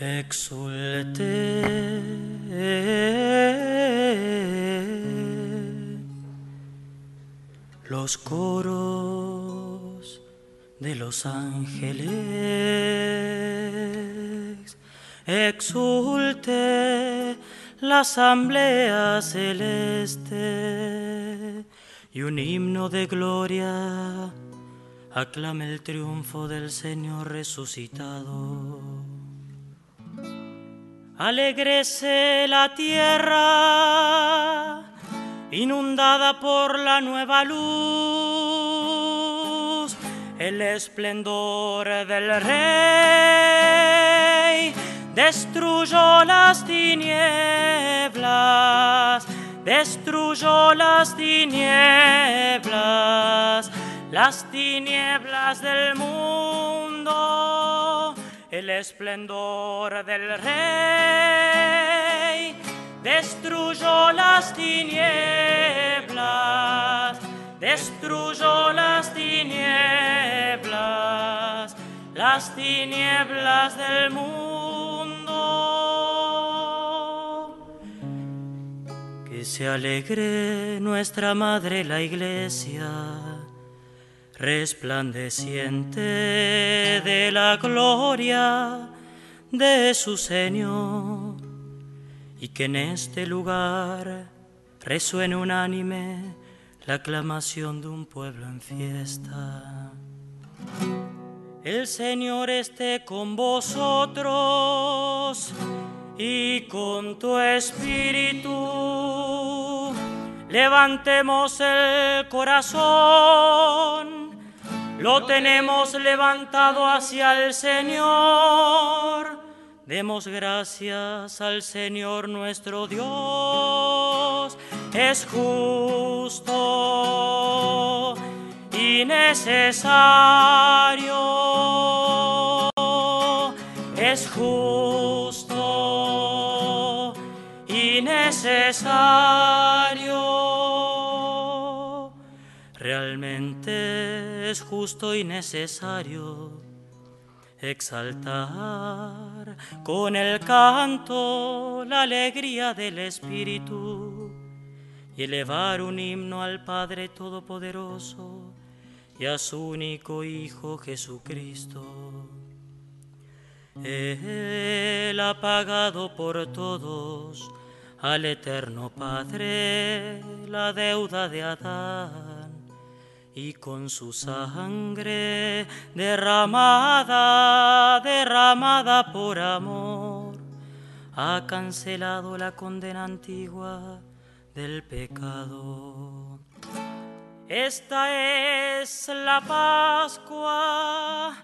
exulte los coros de los ángeles, exulte la asamblea celeste y un himno de gloria. Aclame el triunfo del Señor resucitado. Alegrese la tierra, inundada por la nueva luz, el esplendor del rey. Destruyó las tinieblas, destruyó las tinieblas, las tinieblas del mundo el esplendor del rey destruyó las tinieblas, destruyó las tinieblas, las tinieblas del mundo. Que se alegre nuestra madre la iglesia resplandeciente de la gloria de su Señor, y que en este lugar resuene unánime la aclamación de un pueblo en fiesta. El Señor esté con vosotros y con tu espíritu. Levantemos el corazón lo tenemos levantado hacia el Señor. Demos gracias al Señor nuestro Dios. Es justo y necesario. Es justo y necesario. Realmente es justo y necesario exaltar con el canto la alegría del Espíritu y elevar un himno al Padre Todopoderoso y a su único Hijo Jesucristo. Él ha pagado por todos al eterno Padre la deuda de Adán y con su sangre derramada, derramada por amor, ha cancelado la condena antigua del pecado. Esta es la Pascua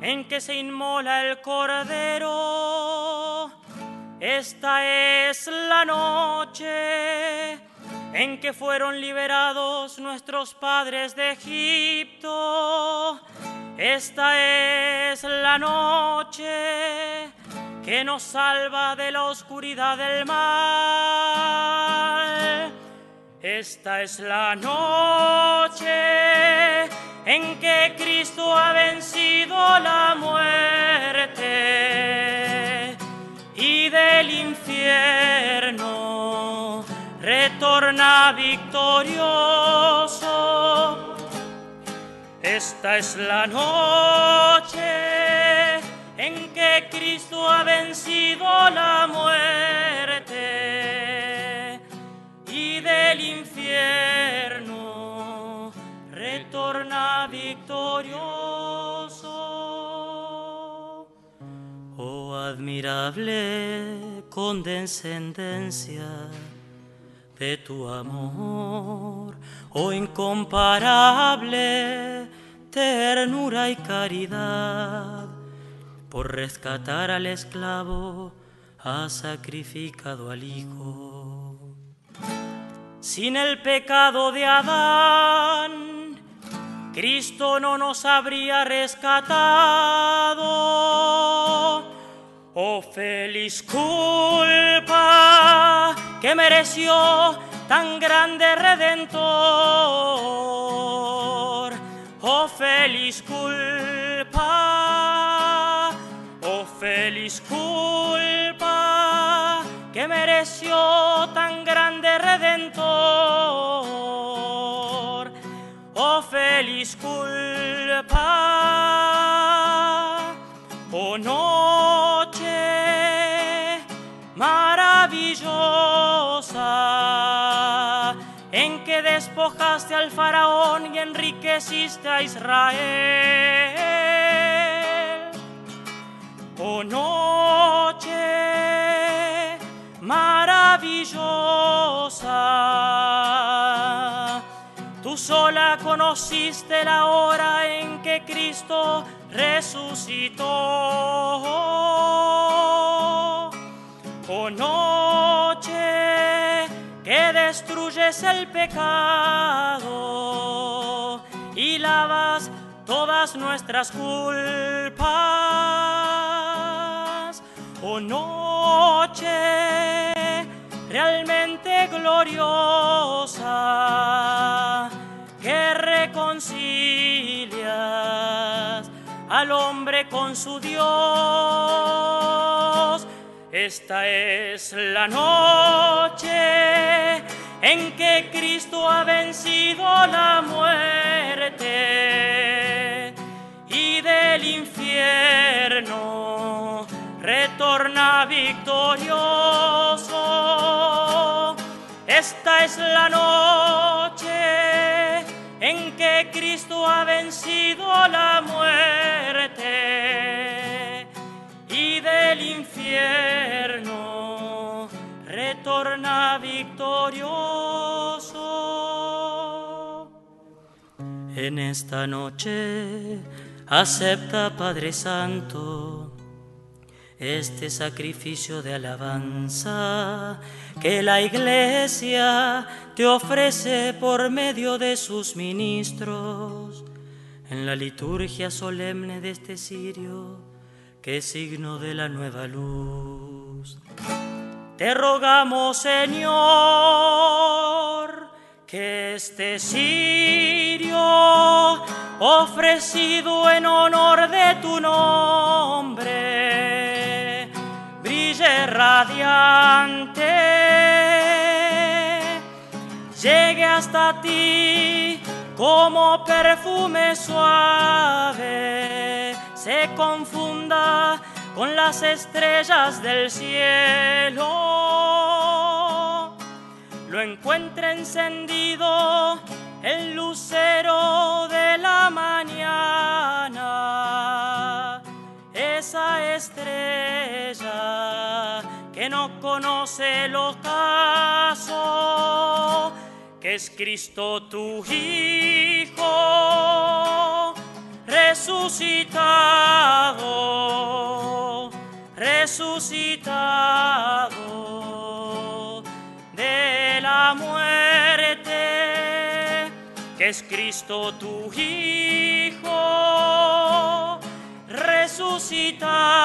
en que se inmola el Cordero. Esta es la noche en que fueron liberados nuestros padres de Egipto. Esta es la noche que nos salva de la oscuridad del mal. Esta es la noche en que Cristo ha vencido la muerte y del infierno retorna victorioso. Esta es la noche en que Cristo ha vencido la muerte y del infierno retorna victorioso. Oh admirable condescendencia de tu amor, oh incomparable ternura y caridad, por rescatar al esclavo has sacrificado al Hijo. Sin el pecado de Adán, Cristo no nos habría rescatado. Oh feliz culpa que mereció tan grande redentor. Oh feliz culpa, oh feliz culpa que mereció tan grande redentor. Oh feliz culpa, en que despojaste al faraón y enriqueciste a Israel. Oh noche maravillosa, tú sola conociste la hora en que Cristo resucitó. Oh noche destruyes el pecado y lavas todas nuestras culpas. Oh noche realmente gloriosa que reconcilias al hombre con su Dios. Esta es la noche en que Cristo ha vencido la muerte y del infierno retorna victorioso. Esta es la noche en que Cristo ha vencido la muerte y del infierno retorna victorioso. En esta noche acepta, Padre Santo, este sacrificio de alabanza que la iglesia te ofrece por medio de sus ministros en la liturgia solemne de este cirio, que es signo de la nueva luz. Te rogamos, Señor, que este cirio ofrecido en honor de tu nombre brille radiante, llegue hasta ti como perfume suave, se confunda con las estrellas del cielo, lo encuentre encendido el lucero de la mañana, esa estrella que no conoce el ocaso, que es Cristo tu Hijo resucitado, resucitado de la muerte, que es Cristo tu Hijo, resucitado